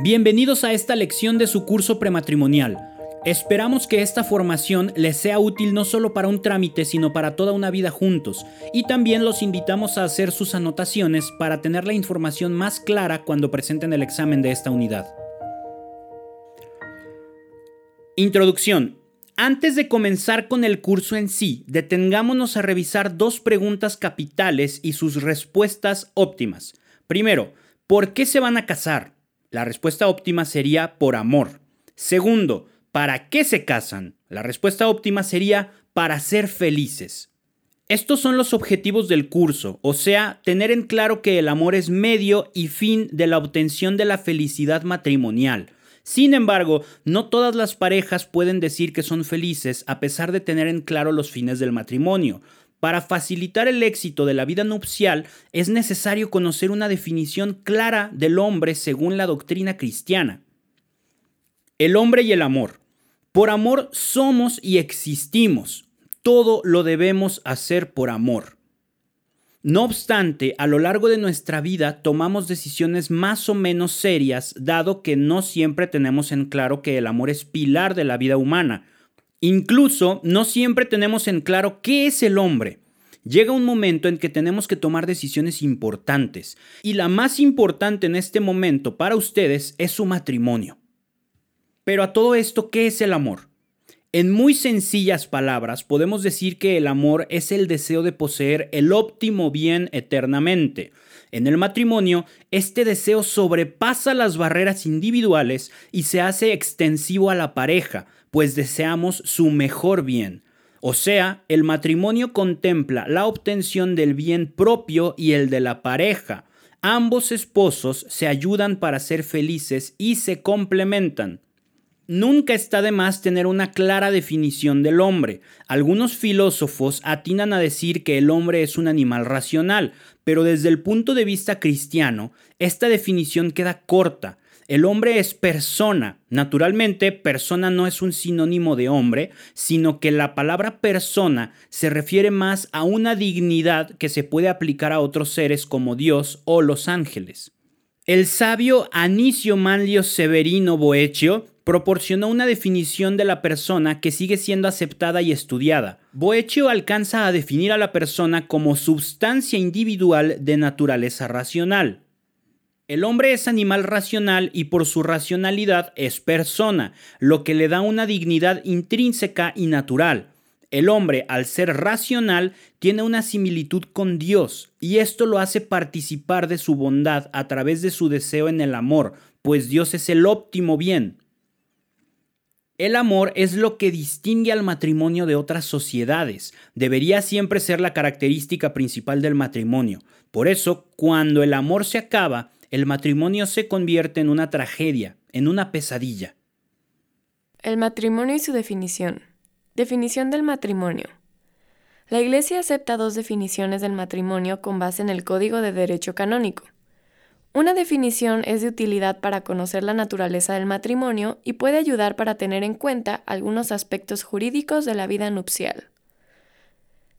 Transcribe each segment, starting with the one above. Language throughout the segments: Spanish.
Bienvenidos a esta lección de su curso prematrimonial. Esperamos que esta formación les sea útil no solo para un trámite, sino para toda una vida juntos. Y también los invitamos a hacer sus anotaciones para tener la información más clara cuando presenten el examen de esta unidad. Introducción. Antes de comenzar con el curso en sí, detengámonos a revisar dos preguntas capitales y sus respuestas óptimas. Primero, ¿por qué se van a casar? La respuesta óptima sería por amor. Segundo, ¿para qué se casan? La respuesta óptima sería para ser felices. Estos son los objetivos del curso, o sea, tener en claro que el amor es medio y fin de la obtención de la felicidad matrimonial. Sin embargo, no todas las parejas pueden decir que son felices a pesar de tener en claro los fines del matrimonio. Para facilitar el éxito de la vida nupcial es necesario conocer una definición clara del hombre según la doctrina cristiana. El hombre y el amor. Por amor somos y existimos. Todo lo debemos hacer por amor. No obstante, a lo largo de nuestra vida tomamos decisiones más o menos serias, dado que no siempre tenemos en claro que el amor es pilar de la vida humana, Incluso no siempre tenemos en claro qué es el hombre. Llega un momento en que tenemos que tomar decisiones importantes y la más importante en este momento para ustedes es su matrimonio. Pero a todo esto, ¿qué es el amor? En muy sencillas palabras, podemos decir que el amor es el deseo de poseer el óptimo bien eternamente. En el matrimonio, este deseo sobrepasa las barreras individuales y se hace extensivo a la pareja, pues deseamos su mejor bien. O sea, el matrimonio contempla la obtención del bien propio y el de la pareja. Ambos esposos se ayudan para ser felices y se complementan. Nunca está de más tener una clara definición del hombre. Algunos filósofos atinan a decir que el hombre es un animal racional, pero desde el punto de vista cristiano, esta definición queda corta. El hombre es persona. Naturalmente, persona no es un sinónimo de hombre, sino que la palabra persona se refiere más a una dignidad que se puede aplicar a otros seres como Dios o los ángeles. El sabio Anicio Manlio Severino Boeccio proporcionó una definición de la persona que sigue siendo aceptada y estudiada. Boeccio alcanza a definir a la persona como substancia individual de naturaleza racional. El hombre es animal racional y por su racionalidad es persona, lo que le da una dignidad intrínseca y natural. El hombre, al ser racional, tiene una similitud con Dios, y esto lo hace participar de su bondad a través de su deseo en el amor, pues Dios es el óptimo bien. El amor es lo que distingue al matrimonio de otras sociedades. Debería siempre ser la característica principal del matrimonio. Por eso, cuando el amor se acaba, el matrimonio se convierte en una tragedia, en una pesadilla. El matrimonio y su definición. Definición del matrimonio. La Iglesia acepta dos definiciones del matrimonio con base en el Código de Derecho Canónico. Una definición es de utilidad para conocer la naturaleza del matrimonio y puede ayudar para tener en cuenta algunos aspectos jurídicos de la vida nupcial.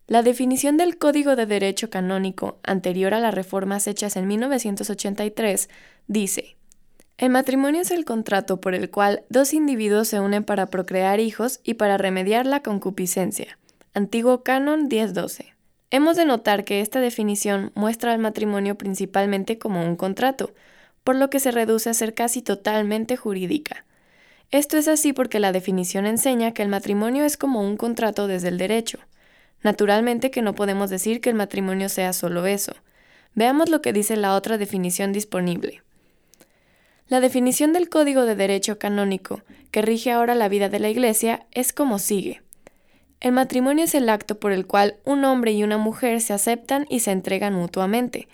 La definición del Código de Derecho Canónico, anterior a las reformas hechas en 1983, dice, El matrimonio es el contrato por el cual dos individuos se unen para procrear hijos y para remediar la concupiscencia. Antiguo Canon 1012. Hemos de notar que esta definición muestra al matrimonio principalmente como un contrato, por lo que se reduce a ser casi totalmente jurídica. Esto es así porque la definición enseña que el matrimonio es como un contrato desde el derecho. Naturalmente que no podemos decir que el matrimonio sea solo eso. Veamos lo que dice la otra definición disponible. La definición del Código de Derecho Canónico, que rige ahora la vida de la Iglesia, es como sigue. El matrimonio es el acto por el cual un hombre y una mujer se aceptan y se entregan mutuamente,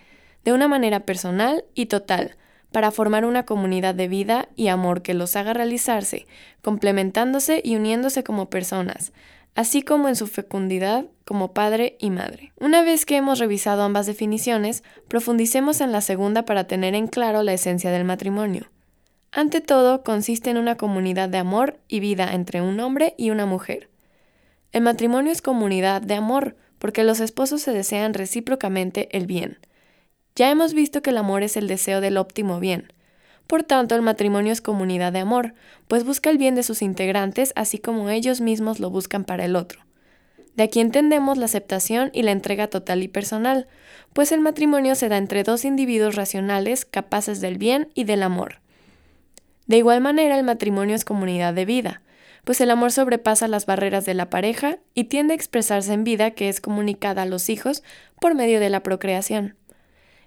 de una manera personal y total, para formar una comunidad de vida y amor que los haga realizarse, complementándose y uniéndose como personas, así como en su fecundidad como padre y madre. Una vez que hemos revisado ambas definiciones, profundicemos en la segunda para tener en claro la esencia del matrimonio. Ante todo, consiste en una comunidad de amor y vida entre un hombre y una mujer. El matrimonio es comunidad de amor, porque los esposos se desean recíprocamente el bien. Ya hemos visto que el amor es el deseo del óptimo bien. Por tanto, el matrimonio es comunidad de amor, pues busca el bien de sus integrantes así como ellos mismos lo buscan para el otro. De aquí entendemos la aceptación y la entrega total y personal, pues el matrimonio se da entre dos individuos racionales capaces del bien y del amor. De igual manera, el matrimonio es comunidad de vida, pues el amor sobrepasa las barreras de la pareja y tiende a expresarse en vida que es comunicada a los hijos por medio de la procreación.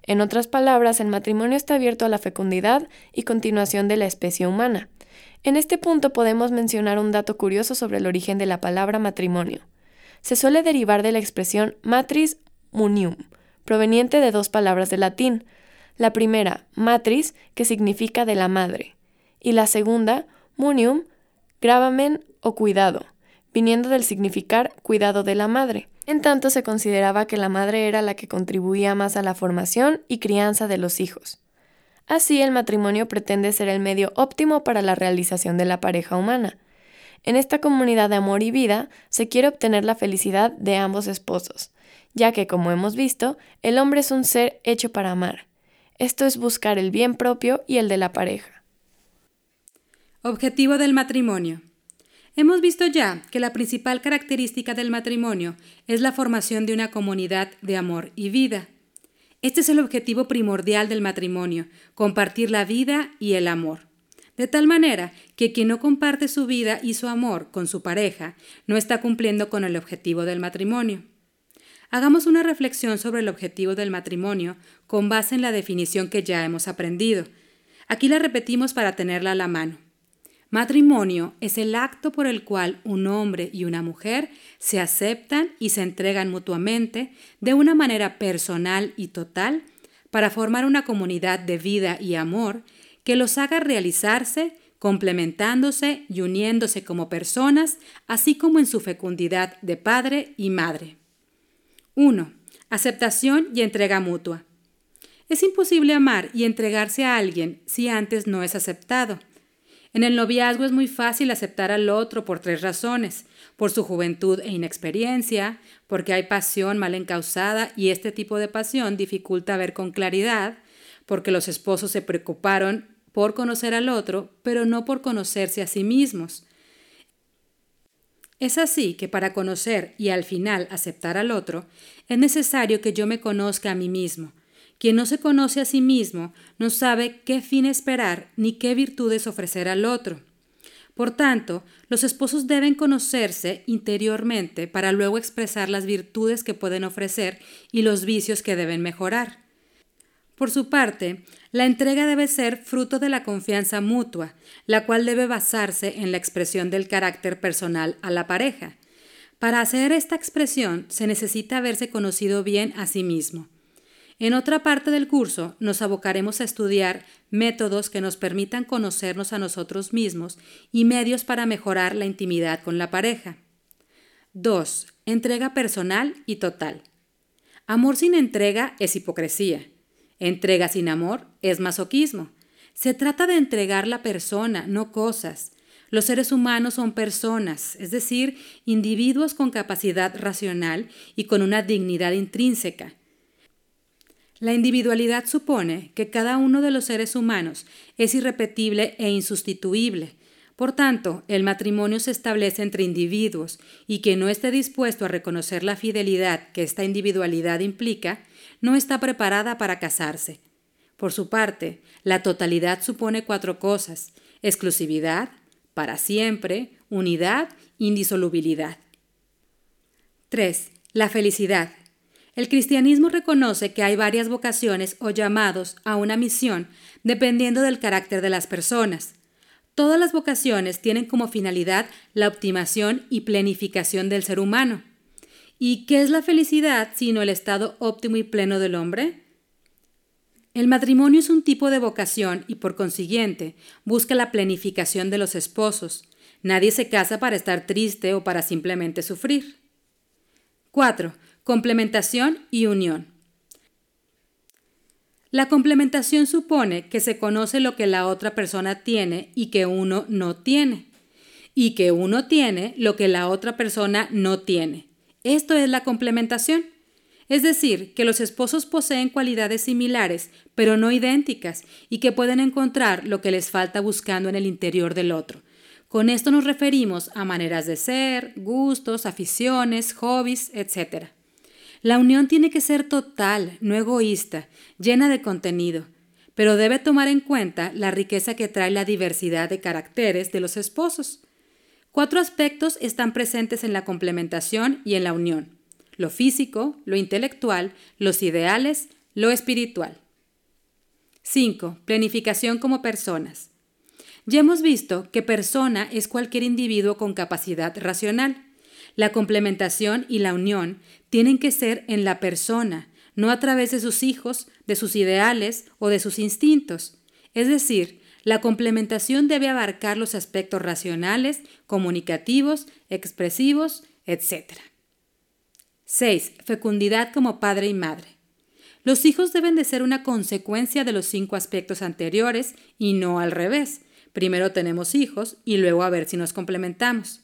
En otras palabras, el matrimonio está abierto a la fecundidad y continuación de la especie humana. En este punto podemos mencionar un dato curioso sobre el origen de la palabra matrimonio se suele derivar de la expresión matris munium, proveniente de dos palabras de latín. La primera, matris, que significa de la madre, y la segunda, munium, gravamen o cuidado, viniendo del significar cuidado de la madre. En tanto se consideraba que la madre era la que contribuía más a la formación y crianza de los hijos. Así el matrimonio pretende ser el medio óptimo para la realización de la pareja humana. En esta comunidad de amor y vida se quiere obtener la felicidad de ambos esposos, ya que, como hemos visto, el hombre es un ser hecho para amar. Esto es buscar el bien propio y el de la pareja. Objetivo del matrimonio. Hemos visto ya que la principal característica del matrimonio es la formación de una comunidad de amor y vida. Este es el objetivo primordial del matrimonio, compartir la vida y el amor de tal manera que quien no comparte su vida y su amor con su pareja no está cumpliendo con el objetivo del matrimonio. Hagamos una reflexión sobre el objetivo del matrimonio con base en la definición que ya hemos aprendido. Aquí la repetimos para tenerla a la mano. Matrimonio es el acto por el cual un hombre y una mujer se aceptan y se entregan mutuamente de una manera personal y total para formar una comunidad de vida y amor que los haga realizarse, complementándose y uniéndose como personas, así como en su fecundidad de padre y madre. 1. Aceptación y entrega mutua. Es imposible amar y entregarse a alguien si antes no es aceptado. En el noviazgo es muy fácil aceptar al otro por tres razones, por su juventud e inexperiencia, porque hay pasión mal encausada y este tipo de pasión dificulta ver con claridad, porque los esposos se preocuparon por conocer al otro, pero no por conocerse a sí mismos. Es así que para conocer y al final aceptar al otro, es necesario que yo me conozca a mí mismo. Quien no se conoce a sí mismo no sabe qué fin esperar ni qué virtudes ofrecer al otro. Por tanto, los esposos deben conocerse interiormente para luego expresar las virtudes que pueden ofrecer y los vicios que deben mejorar. Por su parte, la entrega debe ser fruto de la confianza mutua, la cual debe basarse en la expresión del carácter personal a la pareja. Para hacer esta expresión se necesita haberse conocido bien a sí mismo. En otra parte del curso nos abocaremos a estudiar métodos que nos permitan conocernos a nosotros mismos y medios para mejorar la intimidad con la pareja. 2. Entrega personal y total. Amor sin entrega es hipocresía. Entrega sin amor es masoquismo. Se trata de entregar la persona, no cosas. Los seres humanos son personas, es decir, individuos con capacidad racional y con una dignidad intrínseca. La individualidad supone que cada uno de los seres humanos es irrepetible e insustituible. Por tanto, el matrimonio se establece entre individuos y quien no esté dispuesto a reconocer la fidelidad que esta individualidad implica, no está preparada para casarse. Por su parte, la totalidad supone cuatro cosas, exclusividad, para siempre, unidad, indisolubilidad. 3. La felicidad. El cristianismo reconoce que hay varias vocaciones o llamados a una misión dependiendo del carácter de las personas. Todas las vocaciones tienen como finalidad la optimación y planificación del ser humano. ¿Y qué es la felicidad sino el estado óptimo y pleno del hombre? El matrimonio es un tipo de vocación y por consiguiente busca la planificación de los esposos. Nadie se casa para estar triste o para simplemente sufrir. 4. Complementación y unión. La complementación supone que se conoce lo que la otra persona tiene y que uno no tiene, y que uno tiene lo que la otra persona no tiene. Esto es la complementación. Es decir, que los esposos poseen cualidades similares, pero no idénticas, y que pueden encontrar lo que les falta buscando en el interior del otro. Con esto nos referimos a maneras de ser, gustos, aficiones, hobbies, etc. La unión tiene que ser total, no egoísta, llena de contenido, pero debe tomar en cuenta la riqueza que trae la diversidad de caracteres de los esposos. Cuatro aspectos están presentes en la complementación y en la unión. Lo físico, lo intelectual, los ideales, lo espiritual. 5. Planificación como personas. Ya hemos visto que persona es cualquier individuo con capacidad racional. La complementación y la unión tienen que ser en la persona, no a través de sus hijos, de sus ideales o de sus instintos. Es decir, la complementación debe abarcar los aspectos racionales, comunicativos, expresivos, etc. 6. Fecundidad como padre y madre. Los hijos deben de ser una consecuencia de los cinco aspectos anteriores y no al revés. Primero tenemos hijos y luego a ver si nos complementamos.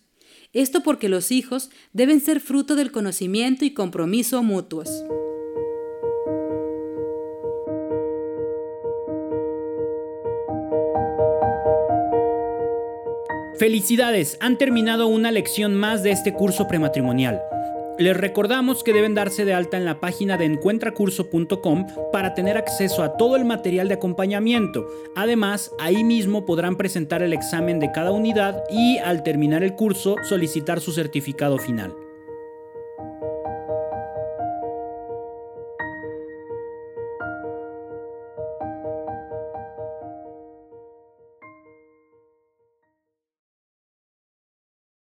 Esto porque los hijos deben ser fruto del conocimiento y compromiso mutuos. Felicidades, han terminado una lección más de este curso prematrimonial. Les recordamos que deben darse de alta en la página de encuentracurso.com para tener acceso a todo el material de acompañamiento. Además, ahí mismo podrán presentar el examen de cada unidad y al terminar el curso solicitar su certificado final.